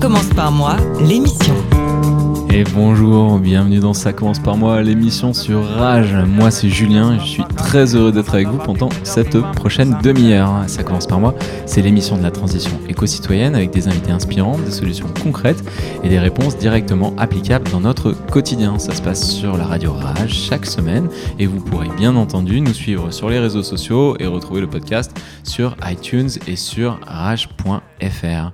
commence par moi, l'émission. Et bonjour, bienvenue dans Ça commence par moi, l'émission sur Rage. Moi c'est Julien et je suis très heureux d'être avec vous pendant cette prochaine demi-heure. Ça commence par moi, c'est l'émission de la transition éco-citoyenne avec des invités inspirants, des solutions concrètes et des réponses directement applicables dans notre quotidien. Ça se passe sur la radio Rage chaque semaine et vous pourrez bien entendu nous suivre sur les réseaux sociaux et retrouver le podcast sur iTunes et sur rage.fr.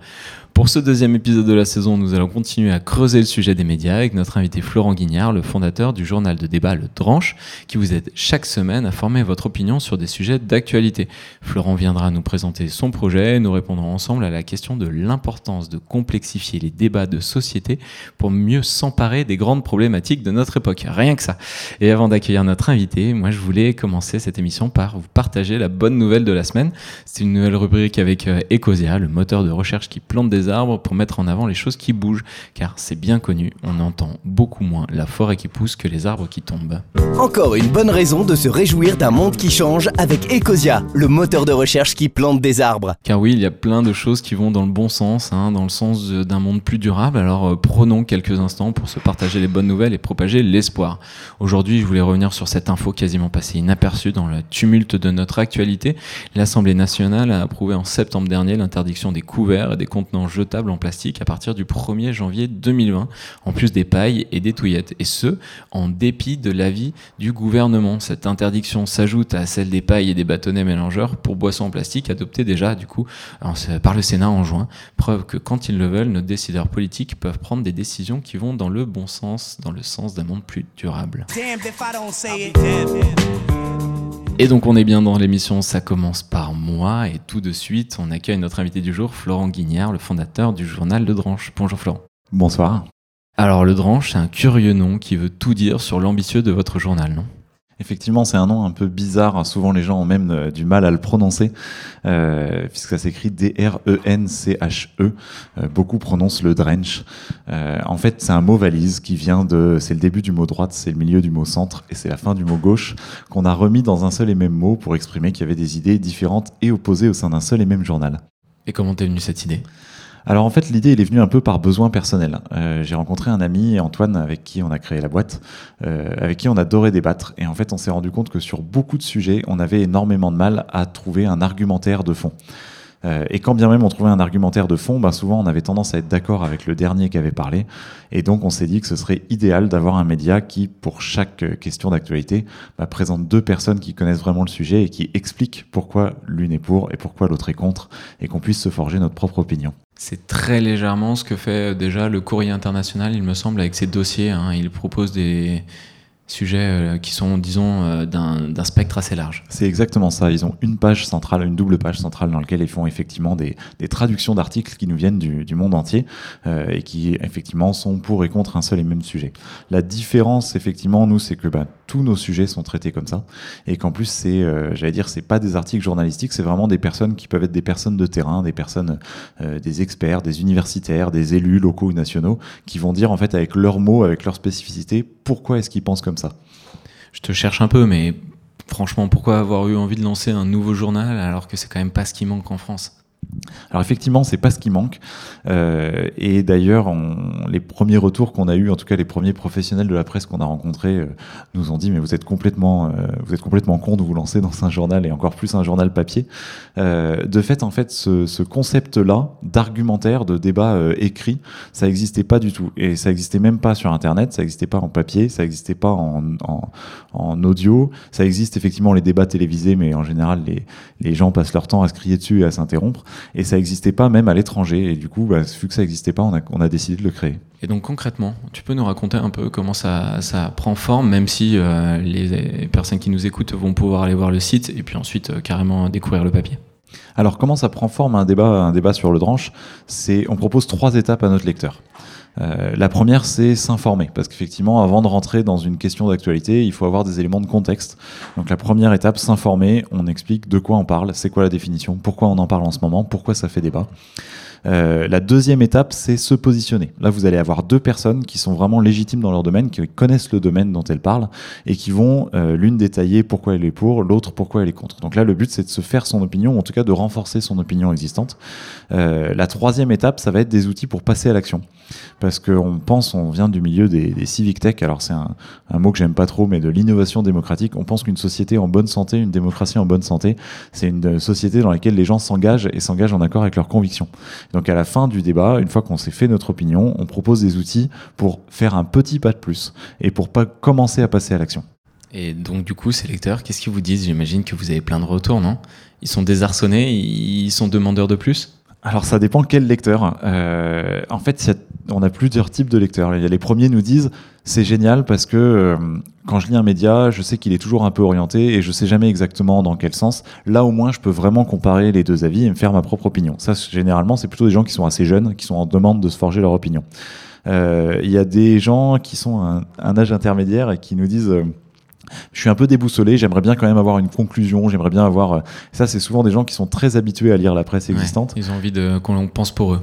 Pour ce deuxième épisode de la saison, nous allons continuer à creuser le sujet des médias avec notre invité Florent Guignard, le fondateur du journal de débat Le Dranche, qui vous aide chaque semaine à former votre opinion sur des sujets d'actualité. Florent viendra nous présenter son projet et nous répondrons ensemble à la question de l'importance de complexifier les débats de société pour mieux s'emparer des grandes problématiques de notre époque. Rien que ça. Et avant d'accueillir notre invité, moi je voulais commencer cette émission par vous partager la bonne nouvelle de la semaine. C'est une nouvelle rubrique avec euh, Ecosia, le moteur de recherche qui plante des arbres pour mettre en avant les choses qui bougent, car c'est bien connu, on entend beaucoup moins la forêt qui pousse que les arbres qui tombent. Encore une bonne raison de se réjouir d'un monde qui change avec Ecosia, le moteur de recherche qui plante des arbres. Car oui, il y a plein de choses qui vont dans le bon sens, hein, dans le sens d'un monde plus durable. Alors euh, prenons quelques instants pour se partager les bonnes nouvelles et propager l'espoir. Aujourd'hui, je voulais revenir sur cette info quasiment passée inaperçue dans le tumulte de notre actualité. L'Assemblée nationale a approuvé en septembre dernier l'interdiction des couverts et des contenants jetables en plastique à partir du 1er janvier 2020, en plus des pailles et des touillettes. Et ce, en dépit de l'avis du gouvernement. Cette interdiction s'ajoute à celle des pailles et des bâtonnets mélangeurs pour boissons en plastique adoptée déjà du coup par le Sénat en juin. Preuve que quand ils le veulent, nos décideurs politiques peuvent prendre des décisions qui vont dans le bon sens, dans le sens d'un monde plus durable. Et donc on est bien dans l'émission Ça commence par moi et tout de suite on accueille notre invité du jour, Florent Guignard, le fondateur du journal Le Dranche. Bonjour Florent. Bonsoir. Alors Le Dranche, c'est un curieux nom qui veut tout dire sur l'ambitieux de votre journal, non? Effectivement, c'est un nom un peu bizarre. Souvent, les gens ont même euh, du mal à le prononcer, euh, puisque ça s'écrit D-R-E-N-C-H-E. Euh, beaucoup prononcent le drench. En fait, c'est un mot valise qui vient de. C'est le début du mot droite, c'est le milieu du mot centre et c'est la fin du mot gauche qu'on a remis dans un seul et même mot pour exprimer qu'il y avait des idées différentes et opposées au sein d'un seul et même journal. Et comment t'es venue cette idée? Alors en fait, l'idée, elle est venue un peu par besoin personnel. Euh, J'ai rencontré un ami, Antoine, avec qui on a créé la boîte, euh, avec qui on adorait débattre. Et en fait, on s'est rendu compte que sur beaucoup de sujets, on avait énormément de mal à trouver un argumentaire de fond. Euh, et quand bien même on trouvait un argumentaire de fond, ben souvent on avait tendance à être d'accord avec le dernier qui avait parlé. Et donc on s'est dit que ce serait idéal d'avoir un média qui, pour chaque euh, question d'actualité, bah, présente deux personnes qui connaissent vraiment le sujet et qui expliquent pourquoi l'une est pour et pourquoi l'autre est contre, et qu'on puisse se forger notre propre opinion. C'est très légèrement ce que fait euh, déjà le courrier international, il me semble, avec ses dossiers. hein. Il propose des sujets euh, qui sont, disons, euh, d'un spectre assez large. C'est exactement ça. Ils ont une page centrale, une double page centrale dans laquelle ils font effectivement des, des traductions d'articles qui nous viennent du, du monde entier euh, et qui effectivement sont pour et contre un seul et même sujet. La différence, effectivement, nous, c'est que bah, tous nos sujets sont traités comme ça et qu'en plus, c'est, euh, j'allais dire, c'est pas des articles journalistiques, c'est vraiment des personnes qui peuvent être des personnes de terrain, des personnes, euh, des experts, des universitaires, des élus locaux ou nationaux qui vont dire en fait avec leurs mots, avec leurs spécificités, pourquoi est-ce qu'ils pensent comme ça. Je te cherche un peu, mais franchement, pourquoi avoir eu envie de lancer un nouveau journal alors que c'est quand même pas ce qui manque en France? Alors effectivement, c'est pas ce qui manque. Euh, et d'ailleurs, les premiers retours qu'on a eu, en tout cas les premiers professionnels de la presse qu'on a rencontrés, euh, nous ont dit mais vous êtes complètement, euh, vous êtes complètement con de vous lancer dans un journal et encore plus un journal papier. Euh, de fait, en fait, ce, ce concept-là d'argumentaire, de débat écrit, ça existait pas du tout. Et ça existait même pas sur Internet, ça existait pas en papier, ça existait pas en audio. Ça existe effectivement les débats télévisés, mais en général, les, les gens passent leur temps à se crier dessus et à s'interrompre. Et ça n'existait pas même à l'étranger. Et du coup, bah, vu que ça n'existait pas, on a, on a décidé de le créer. Et donc concrètement, tu peux nous raconter un peu comment ça, ça prend forme, même si euh, les personnes qui nous écoutent vont pouvoir aller voir le site et puis ensuite euh, carrément découvrir le papier. Alors comment ça prend forme un débat, un débat sur le dranche? C'est on propose trois étapes à notre lecteur. Euh, la première, c'est s'informer, parce qu'effectivement, avant de rentrer dans une question d'actualité, il faut avoir des éléments de contexte. Donc la première étape, s'informer, on explique de quoi on parle, c'est quoi la définition, pourquoi on en parle en ce moment, pourquoi ça fait débat. Euh, la deuxième étape, c'est se positionner. Là, vous allez avoir deux personnes qui sont vraiment légitimes dans leur domaine, qui connaissent le domaine dont elles parlent, et qui vont euh, l'une détailler pourquoi elle est pour, l'autre pourquoi elle est contre. Donc là, le but, c'est de se faire son opinion, ou en tout cas de renforcer son opinion existante. Euh, la troisième étape, ça va être des outils pour passer à l'action. Parce qu'on pense, on vient du milieu des, des civic tech, alors c'est un, un, mot que j'aime pas trop, mais de l'innovation démocratique. On pense qu'une société en bonne santé, une démocratie en bonne santé, c'est une société dans laquelle les gens s'engagent et s'engagent en accord avec leurs convictions. Donc à la fin du débat, une fois qu'on s'est fait notre opinion, on propose des outils pour faire un petit pas de plus et pour pas commencer à passer à l'action. Et donc du coup, ces lecteurs, qu'est-ce qu'ils vous disent? J'imagine que vous avez plein de retours, non? Ils sont désarçonnés, ils sont demandeurs de plus? Alors ça dépend quel lecteur. Euh, en fait, y a, on a plusieurs types de lecteurs. Il y a les premiers nous disent c'est génial parce que euh, quand je lis un média, je sais qu'il est toujours un peu orienté et je sais jamais exactement dans quel sens. Là au moins, je peux vraiment comparer les deux avis et me faire ma propre opinion. Ça, généralement, c'est plutôt des gens qui sont assez jeunes, qui sont en demande de se forger leur opinion. Euh, il y a des gens qui sont un, un âge intermédiaire et qui nous disent euh, je suis un peu déboussolé, j'aimerais bien quand même avoir une conclusion, j'aimerais bien avoir... Ça, c'est souvent des gens qui sont très habitués à lire la presse existante. Ouais, ils ont envie de, qu'on pense pour eux.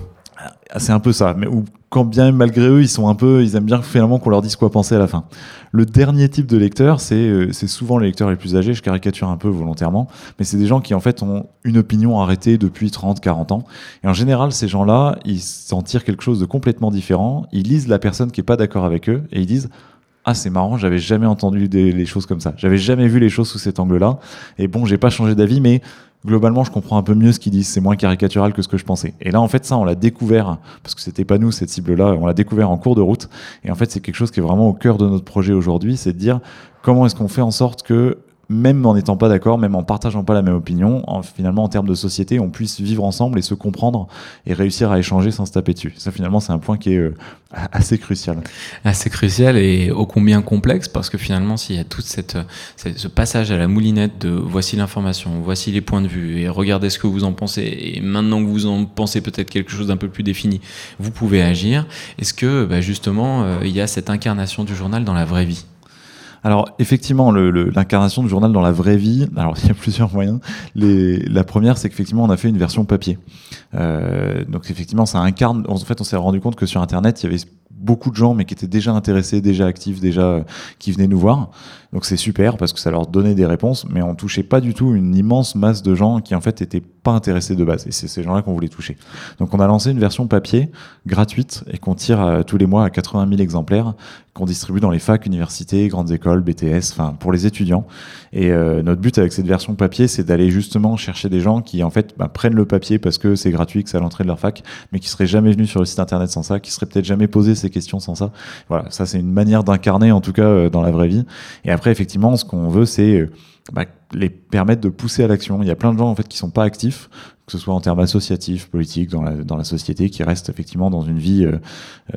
Ah, c'est un peu ça, mais ou quand bien malgré eux, ils sont un peu, ils aiment bien finalement qu'on leur dise quoi penser à la fin. Le dernier type de lecteur, c'est euh, souvent les lecteurs les plus âgés, je caricature un peu volontairement, mais c'est des gens qui en fait ont une opinion arrêtée depuis 30, 40 ans. Et en général, ces gens-là, ils s'en tirent quelque chose de complètement différent, ils lisent la personne qui est pas d'accord avec eux et ils disent ah c'est marrant, j'avais jamais entendu des, les choses comme ça. J'avais jamais vu les choses sous cet angle-là. Et bon, j'ai pas changé d'avis, mais globalement, je comprends un peu mieux ce qu'ils disent. C'est moins caricatural que ce que je pensais. Et là, en fait, ça, on l'a découvert parce que c'était pas nous cette cible-là. On l'a découvert en cours de route. Et en fait, c'est quelque chose qui est vraiment au cœur de notre projet aujourd'hui, c'est de dire comment est-ce qu'on fait en sorte que même en n'étant pas d'accord, même en partageant pas la même opinion, en, finalement en termes de société, on puisse vivre ensemble et se comprendre et réussir à échanger sans se taper dessus. Ça finalement c'est un point qui est euh, assez crucial. Assez crucial et ô combien complexe parce que finalement s'il y a tout cette, cette, ce passage à la moulinette de voici l'information, voici les points de vue et regardez ce que vous en pensez et maintenant que vous en pensez peut-être quelque chose d'un peu plus défini, vous pouvez agir. Est-ce que bah, justement euh, il y a cette incarnation du journal dans la vraie vie? Alors effectivement, l'incarnation du journal dans la vraie vie, alors il y a plusieurs moyens. Les, la première, c'est qu'effectivement, on a fait une version papier. Euh, donc effectivement, ça incarne. En fait, on s'est rendu compte que sur Internet, il y avait beaucoup de gens, mais qui étaient déjà intéressés, déjà actifs, déjà euh, qui venaient nous voir. Donc c'est super parce que ça leur donnait des réponses, mais on touchait pas du tout une immense masse de gens qui en fait étaient pas intéressés de base. Et c'est ces gens-là qu'on voulait toucher. Donc on a lancé une version papier gratuite et qu'on tire euh, tous les mois à 80 000 exemplaires qu'on distribue dans les facs, universités, grandes écoles, BTS, enfin pour les étudiants. Et euh, notre but avec cette version papier, c'est d'aller justement chercher des gens qui en fait bah, prennent le papier parce que c'est gratuit, que c'est à l'entrée de leur fac, mais qui seraient jamais venus sur le site internet sans ça, qui seraient peut-être jamais posé ces questions sans ça. Voilà, ça c'est une manière d'incarner en tout cas euh, dans la vraie vie. Et après effectivement, ce qu'on veut, c'est euh, bah, les permettre de pousser à l'action. Il y a plein de gens en fait qui sont pas actifs, que ce soit en termes associatifs, politiques, dans la, dans la société, qui restent effectivement dans une vie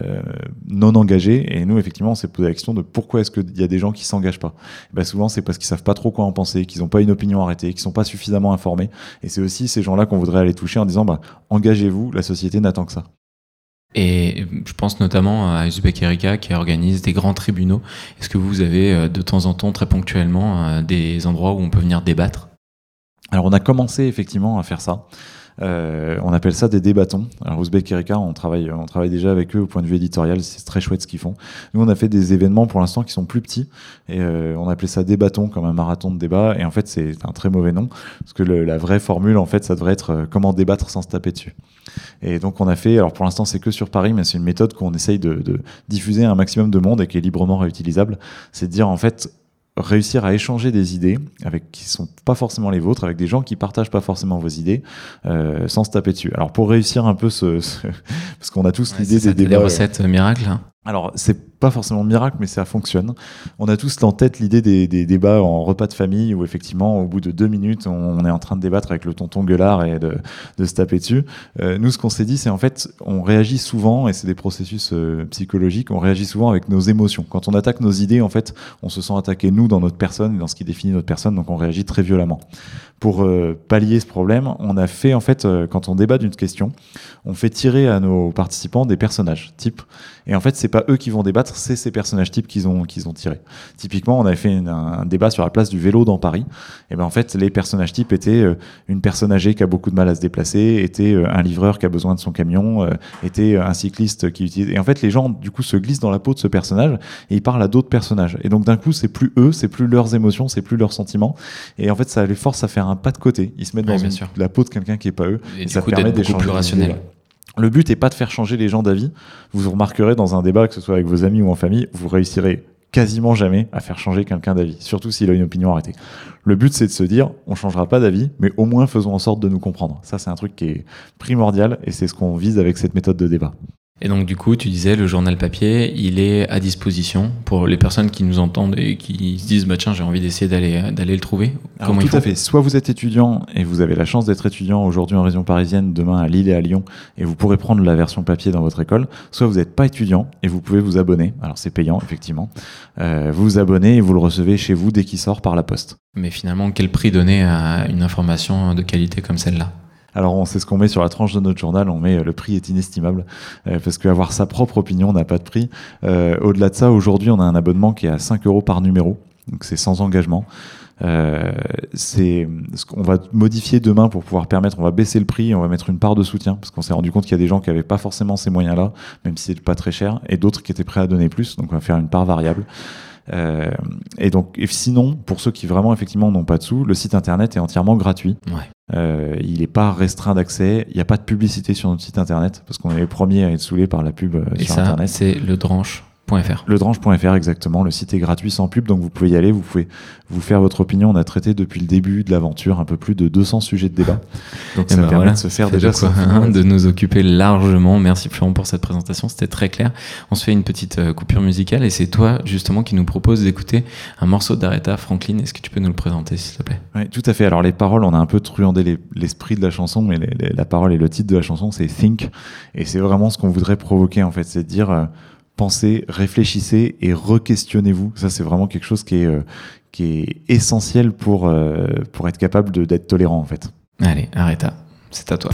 euh, non engagée. Et nous, effectivement, on s'est posé la question de pourquoi est-ce qu'il y a des gens qui s'engagent pas? bah, souvent, c'est parce qu'ils savent pas trop quoi en penser, qu'ils n'ont pas une opinion arrêtée, qu'ils sont pas suffisamment informés. Et c'est aussi ces gens-là qu'on voudrait aller toucher en disant, bah, engagez-vous, la société n'attend que ça. Et je pense notamment à Uzbek Erika qui organise des grands tribunaux. Est-ce que vous avez euh, de temps en temps, très ponctuellement, euh, des endroits où on peut venir débattre? Alors on a commencé effectivement à faire ça. Euh, on appelle ça des débattons. Alors Ouzbek Erika, on travaille, on travaille déjà avec eux au point de vue éditorial. C'est très chouette ce qu'ils font. Nous, on a fait des événements pour l'instant qui sont plus petits et euh, on appelait ça débattons comme un marathon de débat. Et en fait, c'est un très mauvais nom parce que le, la vraie formule, en fait, ça devrait être euh, comment débattre sans se taper dessus. Et donc, on a fait. Alors pour l'instant, c'est que sur Paris, mais c'est une méthode qu'on essaye de, de diffuser à un maximum de monde et qui est librement réutilisable. C'est de dire en fait réussir à échanger des idées avec qui sont pas forcément les vôtres, avec des gens qui partagent pas forcément vos idées, euh, sans se taper dessus. Alors pour réussir un peu ce, ce parce qu'on a tous Ouais, l'idée des des débats. recettes miracles. hein. Alors c'est pas forcément miracle, mais ça fonctionne. On a tous en tête l'idée des, débats en repas de famille où effectivement, au bout de deux minutes, on, est en train de débattre avec le tonton gueulard et de, se taper dessus. Euh, nous, ce qu'on s'est dit, c'est en fait, on réagit souvent, et c'est des processus euh, psychologiques, on réagit souvent avec nos émotions. Quand on attaque nos idées, en fait, on se sent attaqué nous dans notre personne, dans ce qui définit notre personne, donc on réagit très violemment. Pour euh, pallier ce problème, on a fait en fait, quand on débat d'une question, on fait tirer à nos participants des personnages types et en fait, pas eux qui vont débattre, c'est ces personnages types qu'ils ont, qu'ils ont tirés. Typiquement, on avait fait un, débat sur la place du vélo dans Paris. Et ben en fait, les personnages types étaient euh, une personne âgée qui a beaucoup de mal à se déplacer, était euh, un livreur qui a besoin de son camion, euh, était un cycliste qui utilise. Et en fait, les gens du coup se glissent dans la peau de ce personnage et ils parlent à d'autres personnages. Et donc d'un coup, c'est plus eux, c'est plus leurs émotions, c'est plus leurs sentiments. Et en fait, ça les force à faire un pas de côté. Ils se mettent dans la peau de quelqu'un qui est pas eux. Et, ça permet d'être plus rationnel. Le but n'est pas de faire changer les gens d'avis. Vous remarquerez dans un débat, que ce soit avec vos amis ou en famille, vous réussirez quasiment jamais à faire changer quelqu'un d'avis, surtout s'il a une opinion arrêtée. Le but, c'est de se dire, on changera pas d'avis, mais au moins faisons en sorte de nous comprendre. Ça, c'est un truc qui est primordial et c'est ce qu'on vise avec cette méthode de débat. Et donc du coup, tu disais, le journal papier, il est à disposition pour les personnes qui nous entendent et qui se disent, bah tiens, j'ai envie d'essayer d'aller d'aller le trouver. Comment tout à fait. Soit vous êtes étudiant et vous avez la chance d'être étudiant aujourd'hui en région parisienne, demain à Lille et à Lyon, et vous pourrez prendre la version papier dans votre école. Soit vous n'êtes pas étudiant et vous pouvez vous abonner. Alors c'est payant effectivement. Euh, vous vous abonnez et vous le recevez chez vous dès qu'il sort par la poste. Mais finalement, quel prix donner à une information de qualité comme celle-là? Alors on sait ce qu'on met sur la tranche de notre journal, on met euh, le prix est inestimable euh, parce qu'avoir sa propre opinion n'a pas de prix. Euh, au-delà de ça, aujourd'hui on a un abonnement qui est à 5 euros par numéro, donc c'est sans engagement. Euh, c'est ce qu'on va modifier demain pour pouvoir permettre, on va baisser le prix, on va mettre une part de soutien parce qu'on s'est rendu compte qu'il y a des gens qui n'avaient pas forcément ces moyens-là, même si c'est pas très cher, et d'autres qui étaient prêts à donner plus. Donc on va faire une part variable. Euh, et donc, et sinon, pour ceux qui vraiment effectivement n'ont pas de sous, le site internet est entièrement gratuit. Ouais. Euh, il n'est pas restreint d'accès. Il n'y a pas de publicité sur notre site internet parce qu'on est les premiers à être saoulés par la pub euh, et sur ça, internet. C'est le dranche Ledrange.fr exactement, le site est gratuit sans pub donc vous pouvez y aller, vous pouvez vous faire votre opinion. On a traité depuis le début de l'aventure un peu plus de 200 sujets de débat. Donc ça ben permet de se faire déjà de, quoi, hein, de nous occuper largement. Merci Florent pour cette présentation, c'était très clair. On se fait une petite euh, coupure musicale et c'est toi justement qui nous propose d'écouter un morceau d'Aretha Franklin. Est-ce que tu peux nous le présenter s'il te plaît? Oui, tout à fait. Alors les paroles, on a un peu truandé l'esprit de la chanson, mais la parole et le titre de la chanson c'est Think et c'est vraiment ce qu'on voudrait provoquer en fait, c'est de dire euh, pensez, réfléchissez et re-questionnez-vous. Ça, c'est vraiment quelque chose qui est, euh, essentiel pour, euh, pour être capable d'être tolérant, en fait. Allez, arrête. C'est à toi.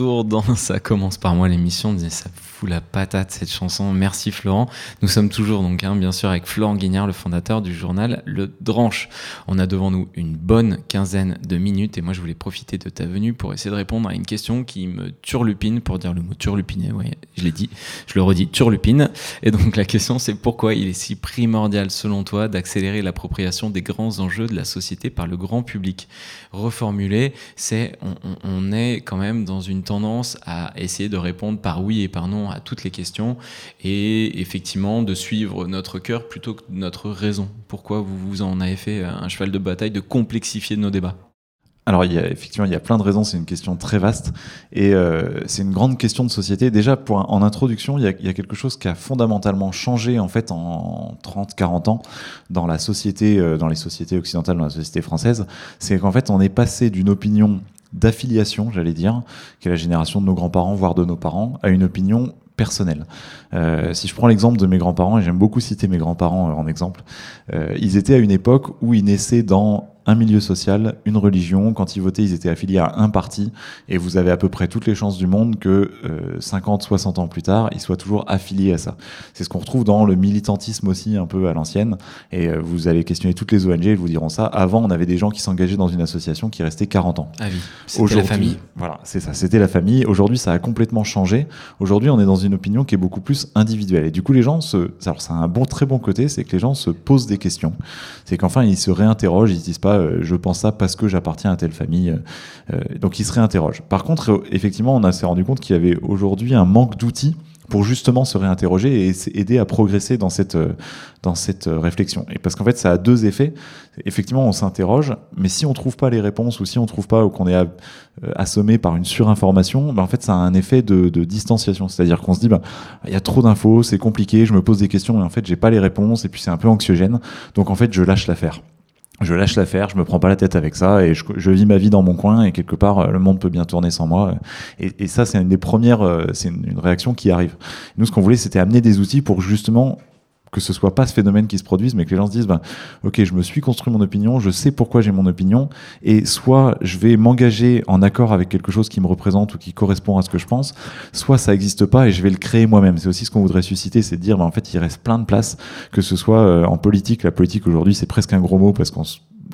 Dans Ça commence par moi l'émission, ça fout la patate cette chanson. Merci Florent. Nous sommes toujours donc hein, bien sûr avec Florent Guignard, le fondateur du journal Le Dranche. On a devant nous une bonne quinzaine de minutes et moi je voulais profiter de ta venue pour essayer de répondre à une question qui me turlupine, pour dire le mot turlupiné, je l'ai dit, je le redis, turlupine. Et donc la question c'est pourquoi il est si primordial selon toi d'accélérer l'appropriation des grands enjeux de la société par le grand public? Reformulé, c'est on, on est quand même dans une à essayer de répondre par oui et par non à toutes les questions et effectivement de suivre notre cœur plutôt que notre raison. Pourquoi vous vous en avez fait un cheval de bataille de complexifier nos débats? Alors, effectivement, il y a plein de raisons. C'est une question très vaste et euh, c'est une grande question de société. Déjà, pour en introduction, il y, a, il y, a, quelque chose qui a fondamentalement changé en fait en 30-40 ans dans la société, euh, dans les sociétés occidentales, dans la société française. C'est qu'en fait, on est passé d'une opinion d'affiliation, j'allais dire, qui est la génération de nos grands-parents, voire de nos parents, à une opinion personnelle. Euh, si je prends l'exemple de mes grands-parents, et j'aime beaucoup citer mes grands-parents en exemple, euh, ils étaient à une époque où ils naissaient dans un milieu social, une religion. Quand ils votaient, ils étaient affiliés à un parti. Et vous avez à peu près toutes les chances du monde que 50, euh, 60 ans plus tard, ils soient toujours affiliés à ça. C'est ce qu'on retrouve dans le militantisme aussi, un peu à l'ancienne. Et euh, vous allez questionner toutes les ONG, ils vous diront ça. Avant, on avait des gens qui s'engageaient dans une association qui restait 40 ans. Ah oui, c'était la famille. Voilà, c'est ça, c'était la famille. Aujourd'hui, ça a complètement changé. Aujourd'hui, on est dans une opinion qui est beaucoup plus individuelle. Et du coup, les gens se. Alors, ça a un bon, très bon côté, c'est que les gens se posent des questions. C'est qu'enfin, ils se réinterrogent, ils se disent pas euh, je pense ça parce que j'appartiens à telle famille. Euh, donc ils se réinterrogent. Par contre, euh, effectivement, on s'est rendu compte qu'il y avait aujourd'hui un manque d'outils pour justement se réinterroger et aider à progresser dans cette, dans cette réflexion. Et parce qu'en fait, ça a deux effets. Effectivement, on s'interroge, mais si on trouve pas les réponses ou si on trouve pas ou qu'on est assommé par une surinformation, ben en fait, ça a un effet de, distanciation. C'est-à-dire qu'on se dit, ben, il y a trop d'infos, c'est compliqué, je me pose des questions et en fait, j'ai pas les réponses et puis c'est un peu anxiogène. Donc en fait, je lâche l'affaire je lâche l'affaire, je me prends pas la tête avec ça et je, vis ma vie dans mon coin et quelque part euh, le monde peut bien tourner sans moi. Et, et ça, c'est une des premières, euh, c'est une, réaction qui arrive. Nous, ce qu'on voulait, c'était amener des outils pour justement que ce soit pas ce phénomène qui se produise, mais que les gens se disent, ben, ok, je me suis construit mon opinion, je sais pourquoi j'ai mon opinion, et soit je vais m'engager en accord avec quelque chose qui me représente ou qui correspond à ce que je pense, soit ça n'existe pas et je vais le créer moi-même. C'est aussi ce qu'on voudrait susciter, c'est de dire, ben, en fait, il reste plein de places, que ce soit euh, en politique. La politique aujourd'hui, c'est presque un gros mot parce qu'on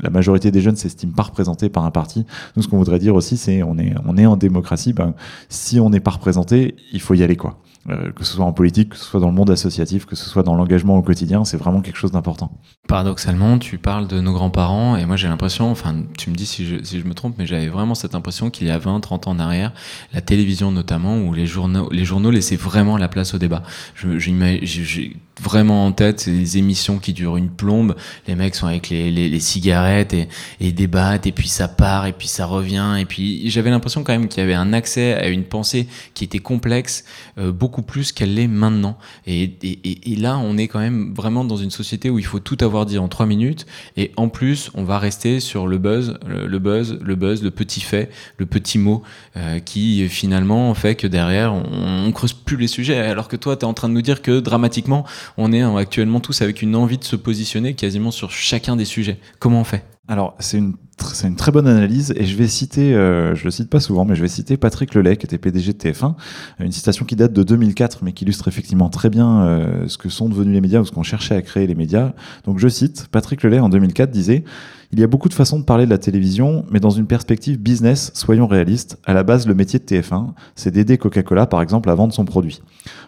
la majorité des jeunes s'estiment pas représentés par un parti. Nous, ce qu'on voudrait dire aussi, c'est on est on est en démocratie. Ben, si on n'est pas représenté, il faut y aller quoi. Euh, que ce soit en politique, que ce soit dans le monde associatif, que ce soit dans l'engagement au quotidien, c'est vraiment quelque chose d'important. Paradoxalement, tu parles de nos grands-parents, et moi j'ai l'impression, enfin tu me dis si je, si je me trompe, mais j'avais vraiment cette impression qu'il y a 20, 30 ans en arrière, la télévision notamment, où les journaux, les journaux laissaient vraiment la place au débat. J'ai vraiment en tête ces émissions qui durent une plombe, les mecs sont avec les, les, les cigarettes et, et débattent, et puis ça part, et puis ça revient, et puis j'avais l'impression quand même qu'il y avait un accès à une pensée qui était complexe, euh, beaucoup plus qu'elle l'est maintenant. Et, et, et, là, on est quand même vraiment dans une société où il faut tout avoir dit en trois minutes. Et en plus, on va rester sur le buzz, le, buzz, le buzz, le petit fait, le petit mot, euh, qui finalement fait que derrière, on, on, creuse plus les sujets. Alors que toi, tu es en train de nous dire que dramatiquement, on est actuellement tous avec une envie de se positionner quasiment sur chacun des sujets. Comment on fait? Alors, c'est une, c'est une très bonne analyse et je vais citer, euh, je le cite pas souvent, mais je vais citer Patrick Lelay, qui était PDG de TF1, une citation qui date de 2004, mais qui illustre effectivement très bien euh, ce que sont devenus les médias ou ce qu'on cherchait à créer les médias. Donc, je cite, Patrick Lelay en 2004 disait il y a beaucoup de façons de parler de la télévision, mais dans une perspective business, soyons réalistes, à la base, le métier de TF1, c'est d'aider Coca-Cola, par exemple, à vendre son produit.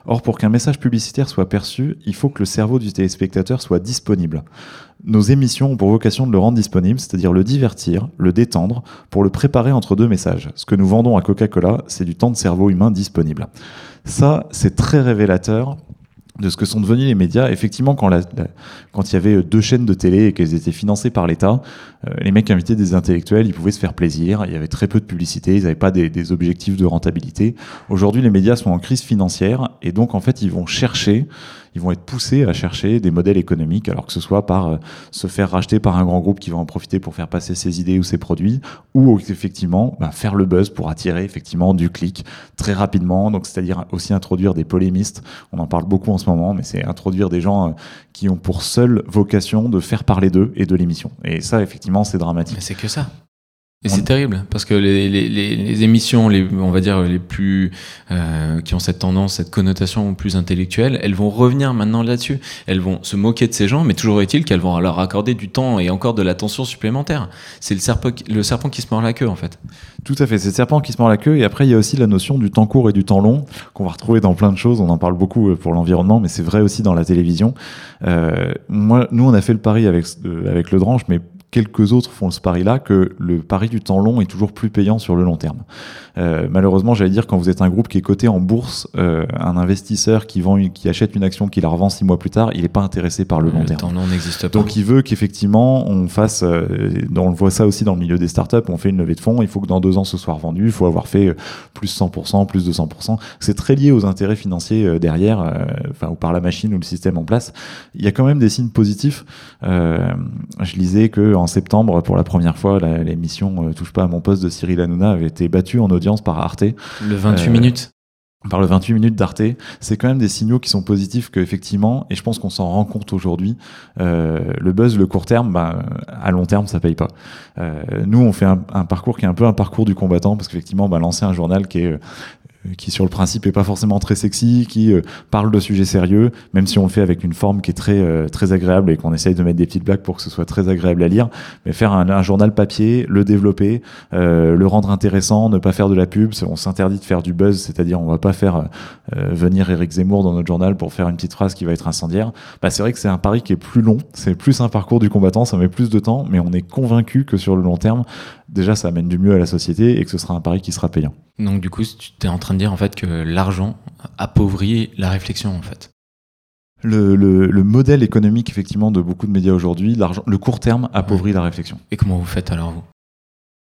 Or, pour qu'un message publicitaire soit perçu, il faut que le cerveau du téléspectateur soit disponible. Nos émissions ont pour vocation de le rendre disponible, c'est-à-dire le divertir, le détendre, pour le préparer entre deux messages. Ce que nous vendons à Coca-Cola, c'est du temps de cerveau humain disponible. Ça, c'est très révélateur de ce que sont devenus les médias. Effectivement, quand, il y avait deux chaînes de télé et qu'elles étaient financées par l'État, euh, les mecs invitaient des intellectuels, ils pouvaient se faire plaisir, il y avait très peu de publicité, ils n'avaient pas des, objectifs de rentabilité. Aujourd'hui, les médias sont en crise financière et donc en fait, ils vont chercher ils vont être poussés à chercher des modèles économiques, alors que ce soit par euh, se faire racheter par un grand groupe qui va en profiter pour faire passer ses idées ou ses produits, ou effectivement bah, faire le buzz pour attirer effectivement du clic très rapidement. Donc c'est-à-dire aussi introduire des polémistes. On en parle beaucoup en ce moment, mais c'est introduire des gens euh, qui ont pour seule vocation de faire parler d'eux et de l'émission. Et ça, effectivement, c'est dramatique. Mais c'est que ça. Et c'est terrible parce que les, les, les, les, émissions, les, on va dire les plus euh, qui ont cette tendance, cette connotation plus intellectuelle, elles vont revenir maintenant là-dessus. Elles vont se moquer de ces gens, mais toujours est-il qu'elles vont leur accorder du temps et encore de l'attention supplémentaire. C'est le serpent, le serpent qui se mord la queue en fait. Tout à fait, c'est le serpent qui se mord la queue. Et après, il y a aussi la notion du temps court et du temps long qu'on va retrouver dans plein de choses. On en parle beaucoup euh, pour l'environnement, mais c'est vrai aussi dans la télévision. Euh, moi, nous, on a fait le pari avec euh, avec le Dranche, mais quelques autres font ce pari-là, que le pari du temps long est toujours plus payant sur le long terme. Euh, malheureusement, j'allais dire, quand vous êtes un groupe qui est coté en bourse, euh, un investisseur qui, vend, qui achète une action, qui la revend six mois plus tard, il n'est pas intéressé par le long le terme. temps long n'existe pas. Donc il veut qu'effectivement on fasse, euh, on le voit ça aussi dans le milieu des startups, on fait une levée de fonds, il faut que dans deux ans ce soit revendu, il faut avoir fait euh, plus 100%, plus de 100%. C'est très lié aux intérêts financiers euh, derrière, euh, enfin ou par la machine ou le système en place. Il y a quand même des signes positifs. Euh, je lisais que en septembre, pour la première fois, l'émission euh, Touche pas à mon poste de Cyril Hanouna avait été battue en audience par Arte Le 28 Euh, minutes. par le 28 minutes d'Arte, c'est quand même des signaux qui sont positifs que effectivement, et je pense qu'on s'en rend compte aujourd'hui, euh, le buzz, le court terme, bah, à long terme, ça paye pas. Euh, nous, on fait un, un parcours qui est un peu un parcours du combattant, parce qu'effectivement, bah, lancer un journal qui est qui sur le principe est pas forcément très sexy, qui euh, parle de sujets sérieux, même si on le fait avec une forme qui est très euh, très agréable et qu'on essaye de mettre des petites blagues pour que ce soit très agréable à lire, mais faire un, un journal papier, le développer, euh, le rendre intéressant, ne pas faire de la pub, on s'interdit de faire du buzz, c'est-à-dire on va pas faire euh, venir Eric Zemmour dans notre journal pour faire une petite phrase qui va être incendiaire. Bah, c'est vrai que c'est un pari qui est plus long, c'est plus un parcours du combattant, ça met plus de temps, mais on est convaincu que sur le long terme, déjà ça amène du mieux à la société et que ce sera un pari qui sera payant. Donc du coup, tu es en train de dire en fait que l'argent appauvrit la réflexion en fait. Le, le, le modèle économique effectivement de beaucoup de médias aujourd'hui, le court terme appauvrit la réflexion. Et comment vous faites alors vous?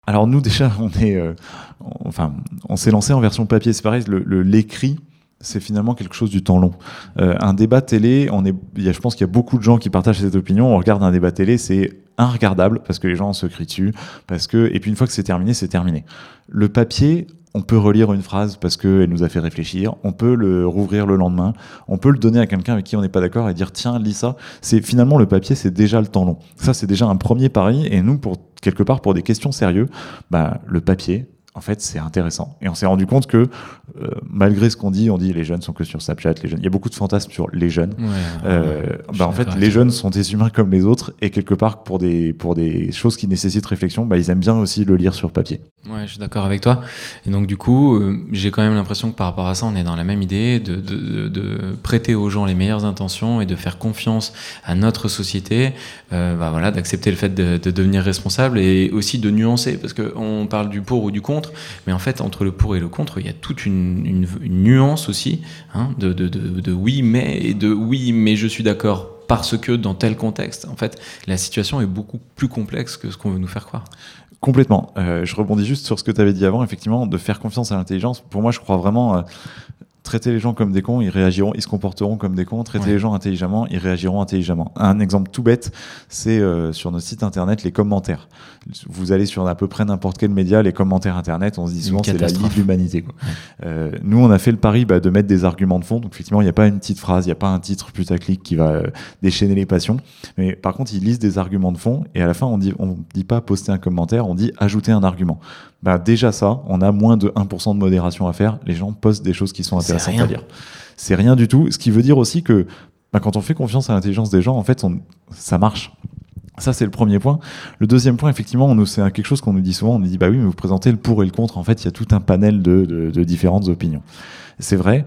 Alors nous déjà, on est, euh, on- enfin, on s'est lancé en version papier. C'est pareil, le- l'écrit, c'est finalement quelque chose du temps long. Euh, un débat télé, on est, y a, je pense qu'il y a beaucoup de gens qui partagent cette opinion. On regarde un débat télé, c'est inregardable parce que les gens se crient dessus, parce que, et puis une fois que c'est terminé, c'est terminé. Le papier, on peut relire une phrase parce qu'elle nous a fait réfléchir, on peut le rouvrir le lendemain, on peut le donner à quelqu'un avec qui on n'est pas d'accord et dire tiens, lis ça. C'est finalement le papier, c'est déjà le temps long. Ça, c'est déjà un premier pari. Et nous, pour quelque part, pour des questions sérieuses, bah, le papier, en fait, c'est intéressant. Et on s'est rendu compte que, euh, malgré ce qu'on dit, on dit les jeunes sont que sur Snapchat, les jeunes. Il y a beaucoup de fantasmes sur les jeunes. Ouais, Euh, ouais, bah, en fait, les jeunes sont des humains comme les autres, et quelque part, pour des, pour des choses qui nécessitent réflexion, bah, ils aiment bien aussi le lire sur papier. Ouais, je suis d'accord avec toi. Et donc du coup, euh, j'ai quand même l'impression que par rapport à ça, on est dans la même idée de, de, de, de prêter aux gens les meilleures intentions et de faire confiance à notre société, bah voilà, d'accepter le fait de, de devenir responsable et aussi de nuancer, parce que on parle du pour ou du contre, mais en fait entre le pour et le contre, il y a toute une, nuance aussi, hein, de oui mais et de oui mais je suis d'accord parce que dans tel contexte, en fait, la situation est beaucoup plus complexe que ce qu'on veut nous faire croire. Complètement. Euh, je rebondis juste sur ce que tu avais dit avant, effectivement, de faire confiance à l'intelligence. Pour moi, je crois vraiment, euh, traiter les gens comme des cons, ils réagiront, ils se comporteront comme des cons. Traiter Ouais. les gens intelligemment, ils réagiront intelligemment. Un exemple tout bête, c'est euh, sur notre site internet les commentaires. Vous allez sur à peu près n'importe quel média, les commentaires internet, on se dit souvent c'est la lie de l'humanité. Euh, nous, on a fait le pari bah, de mettre des arguments de fond. Donc effectivement, il n'y a pas une petite phrase, il n'y a pas un titre putaclic qui va euh, déchaîner les passions. Mais par contre, ils lisent des arguments de fond et à la fin, on dit, on dit pas poster un commentaire, on dit ajouter un argument. Bah, déjà ça, on a moins de 1% de modération à faire. Les gens postent des choses qui sont intéressantes à lire. C'est rien du tout. Ce qui veut dire aussi que bah, quand on fait confiance à l'intelligence des gens, en fait, on, ça marche. Ça, c'est le premier point. Le deuxième point, effectivement, on nous, c'est quelque chose qu'on nous dit souvent. On nous dit, bah oui, mais vous présentez le pour et le contre. En fait, il y a tout un panel de, de, de différentes opinions. C'est vrai.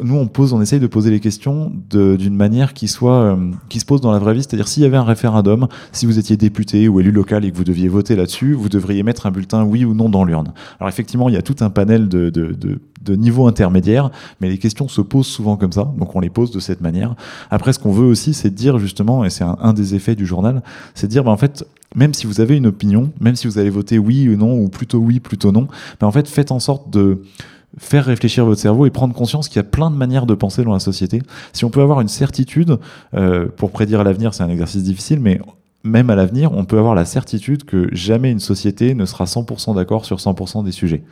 Nous, on pose, on essaye de poser les questions d'une manière qui soit, euh, qui se pose dans la vraie vie. C'est-à-dire, s'il y avait un référendum, si vous étiez député ou élu local et que vous deviez voter là-dessus, vous devriez mettre un bulletin oui ou non dans l'urne. Alors, effectivement, il y a tout un panel de, de, de, de niveaux intermédiaires, mais les questions se posent souvent comme ça. Donc, on les pose de cette manière. Après, ce qu'on veut aussi, c'est dire justement, et c'est un, un des effets du journal, c'est dire, bah, en fait, même si vous avez une opinion, même si vous allez voter oui ou non, ou plutôt oui, plutôt non, bah, en fait, faites en sorte de faire réfléchir votre cerveau et prendre conscience qu'il y a plein de manières de penser dans la société. Si on peut avoir une certitude, euh, pour prédire l'avenir, c'est un exercice difficile, mais même à l'avenir, on peut avoir la certitude que jamais une société ne sera 100% d'accord sur 100% des sujets.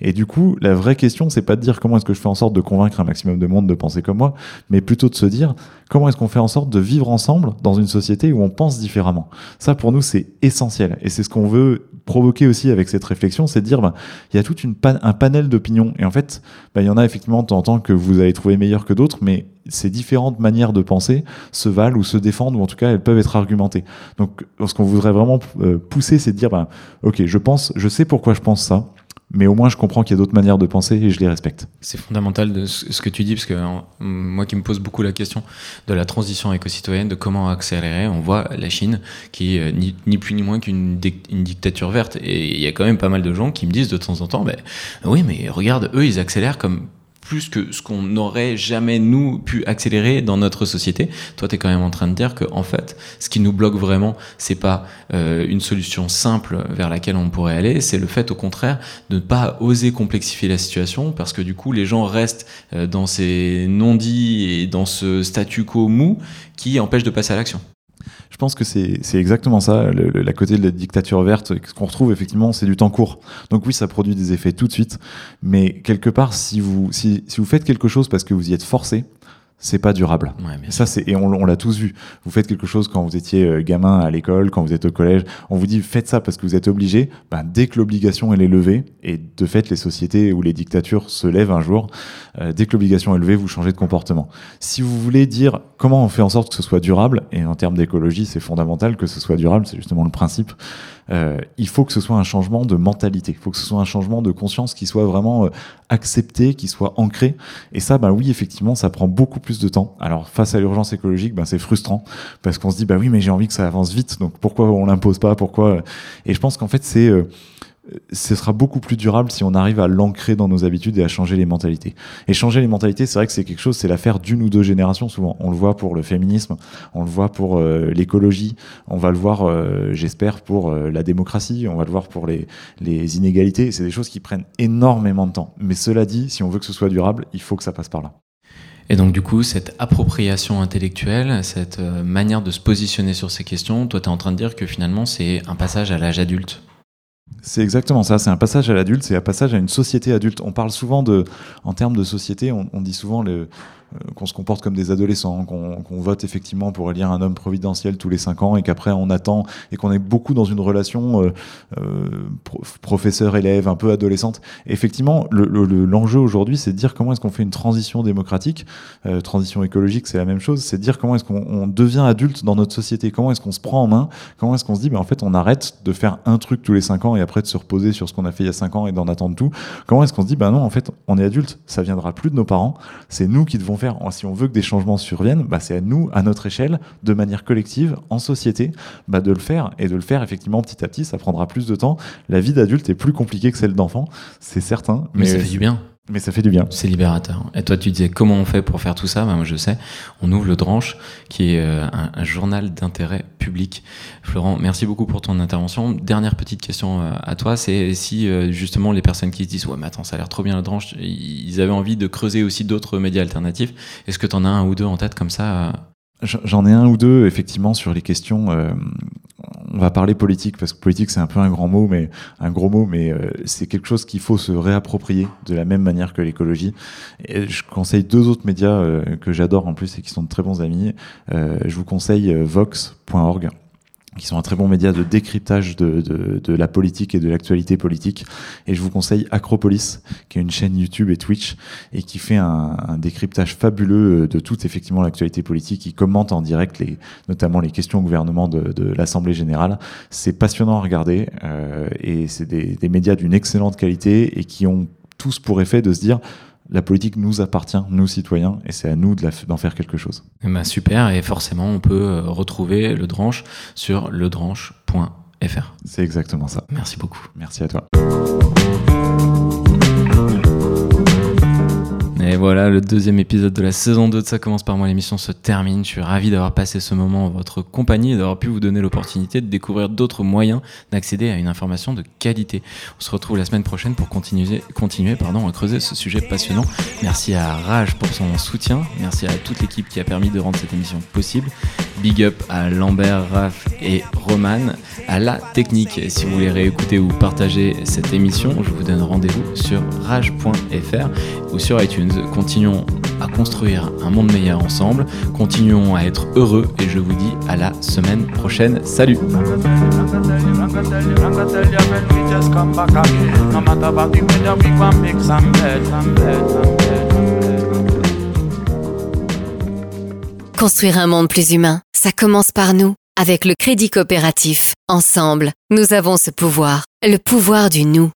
Et du coup, la vraie question, c'est pas de dire comment est-ce que je fais en sorte de convaincre un maximum de monde de penser comme moi, mais plutôt de se dire comment est-ce qu'on fait en sorte de vivre ensemble dans une société où on pense différemment. Ça, pour nous, c'est essentiel. Et c'est ce qu'on veut provoquer aussi avec cette réflexion, c'est de dire, ben, il y a tout pan- un panel d'opinions. Et en fait, ben, il y en a effectivement temps en que vous avez trouvé meilleur que d'autres, mais ces différentes manières de penser se valent ou se défendent, ou en tout cas, elles peuvent être argumentées. Donc, ce qu'on voudrait vraiment euh, pousser, c'est de dire, ben, ok, je pense, je sais pourquoi je pense ça, mais au moins je comprends qu'il y a d'autres manières de penser et je les respecte. C'est fondamental de ce que tu dis, parce que moi qui me pose beaucoup la question de la transition éco-citoyenne, de comment accélérer, on voit la Chine qui est euh, ni, plus ni moins qu'une dic- une dictature verte. Et il y a quand même pas mal de gens qui me disent de temps en temps, ben, oui, mais regarde, eux, ils accélèrent comme plus que ce qu'on n'aurait jamais nous pu accélérer dans notre société. Toi, tu quand même en train de dire que en fait, ce qui nous bloque vraiment, c'est pas euh, une solution simple vers laquelle on pourrait aller, c'est le fait au contraire de ne pas oser complexifier la situation parce que du coup, les gens restent euh, dans ces non-dits et dans ce statu quo mou qui empêche de passer à l'action. Je pense que c'est exactement ça, le, le- la côté de la dictature verte, ce qu'on retrouve effectivement, c'est du temps court. Donc oui, ça produit des effets tout de suite, mais quelque part, si vous, si, si vous faites quelque chose parce que vous y êtes forcé, c'est pas durable. Ouais, bien Et ça, c'est et on, on l'a tous vu. Vous faites quelque chose quand vous étiez euh, gamin à l'école, quand vous êtes au collège. On vous dit faites ça parce que vous êtes obligé. Ben, dès que l'obligation elle est levée, et de fait les sociétés ou les dictatures se lèvent un jour, euh, dès que l'obligation est levée, vous changez de comportement. Si vous voulez dire comment on fait en sorte que ce soit durable, et en termes d'écologie, c'est fondamental que ce soit durable, c'est justement le principe. euh, il faut que ce soit un changement de mentalité. Il faut que ce soit un changement de conscience qui soit vraiment euh, accepté, qui soit ancré. Et ça, ben oui, effectivement, ça prend beaucoup plus de temps. Alors face à l'urgence écologique, ben c'est frustrant parce qu'on se dit bah oui, mais j'ai envie que ça avance vite. Donc pourquoi on l'impose pas? Pourquoi? Et je pense qu'en fait, c'est euh, ce sera beaucoup plus durable si on arrive à l'ancrer dans nos habitudes et à changer les mentalités. Et changer les mentalités, c'est vrai que c'est quelque chose, c'est l'affaire d'une ou deux générations souvent. On le voit pour le féminisme, on le voit pour euh, l'écologie, on va le voir, euh, j'espère, pour euh, la démocratie, on va le voir pour les, les inégalités. C'est des choses qui prennent énormément de temps. Mais cela dit, si on veut que ce soit durable, il faut que ça passe par là. Et donc du coup, cette appropriation intellectuelle, cette manière de se positionner sur ces questions, toi, tu es en train de dire que finalement, c'est un passage à l'âge adulte. C'est exactement ça, c'est un passage à l'adulte, c'est un passage à une société adulte. On parle souvent de, en termes de société, on, on dit souvent le, qu'on se comporte comme des adolescents, qu'on vote effectivement pour élire un homme providentiel tous les cinq ans et qu'après on attend et qu'on est beaucoup dans une relation euh, euh, pro- professeur-élève un peu adolescente. Effectivement, le- le- le- l'enjeu aujourd'hui, c'est de dire comment est-ce qu'on fait une transition démocratique, euh, transition écologique, c'est la même chose, c'est de dire comment est-ce qu'on on devient adulte dans notre société, comment est-ce qu'on se prend en main, comment est-ce qu'on se dit, ben en fait, on arrête de faire un truc tous les cinq ans et après de se reposer sur ce qu'on a fait il y a cinq ans et d'en attendre tout. Comment est-ce qu'on se dit, ben non, en fait, on est adulte, ça viendra plus de nos parents, c'est nous qui devons faire. Si on veut que des changements surviennent, bah, c'est à nous, à notre échelle, de manière collective, en société, bah, de le faire et de le faire effectivement petit à petit. Ça prendra plus de temps. La vie d'adulte est plus compliquée que celle d'enfant, c'est certain. Mais, ça fait du bien. Mais ça fait du bien. C'est libérateur. Et toi, tu disais comment on fait pour faire tout ça? Ben, Moi, je sais. On ouvre le Dranche, qui est euh, un, un journal d'intérêt public. Florent, merci beaucoup pour ton intervention. Dernière petite question euh, à toi, c'est si euh, justement les personnes qui se disent ouais, mais attends, ça a l'air trop bien le Dranche, ils avaient envie de creuser aussi d'autres médias alternatifs. Est-ce que tu en as un ou deux en tête comme ça J'en ai un ou deux, effectivement, sur les questions. On va parler politique, parce que politique, c'est un peu un grand mot, mais un gros mot, mais euh, c'est quelque chose qu'il faut se réapproprier de la même manière que l'écologie. Je conseille deux autres médias euh, que j'adore en plus et qui sont de très bons amis. Euh, je vous conseille vox.org qui sont un très bon média de décryptage de, de, de la politique et de l'actualité politique. Et je vous conseille Acropolis, qui est une chaîne YouTube et Twitch, et qui fait un, un décryptage fabuleux de toute effectivement l'actualité politique. Il commente en direct les, notamment les questions au gouvernement de, de l'Assemblée générale. C'est passionnant à regarder, euh, et c'est des, des médias d'une excellente qualité et qui ont tous pour effet de se dire la politique nous appartient, nous citoyens, et c'est à nous de d'en faire quelque chose. Eh ben, super, et forcément, on peut euh, retrouver le Dranche sur ledranche.fr. C'est exactement ça. Merci beaucoup. Merci à toi. Voilà, le deuxième épisode de la saison 2 de Ça commence par moi, l'émission se termine. Je suis ravi d'avoir passé ce moment en votre compagnie et d'avoir pu vous donner l'opportunité de découvrir d'autres moyens d'accéder à une information de qualité. On se retrouve la semaine prochaine pour continuer, pardon, à creuser ce sujet passionnant. Merci à Rage pour son soutien. Merci à toute l'équipe qui a permis de rendre cette émission possible. Big up à Lambert, Raph et Roman, à la technique. Si vous voulez réécouter ou partager cette émission, je vous donne rendez-vous sur rage.fr ou sur iTunes. Continuons à construire un monde meilleur ensemble. Continuons à être heureux et je vous dis à la semaine prochaine. Salut Construire un monde plus humain, ça commence par nous. Avec le crédit coopératif, ensemble, nous avons ce pouvoir, le pouvoir du nous.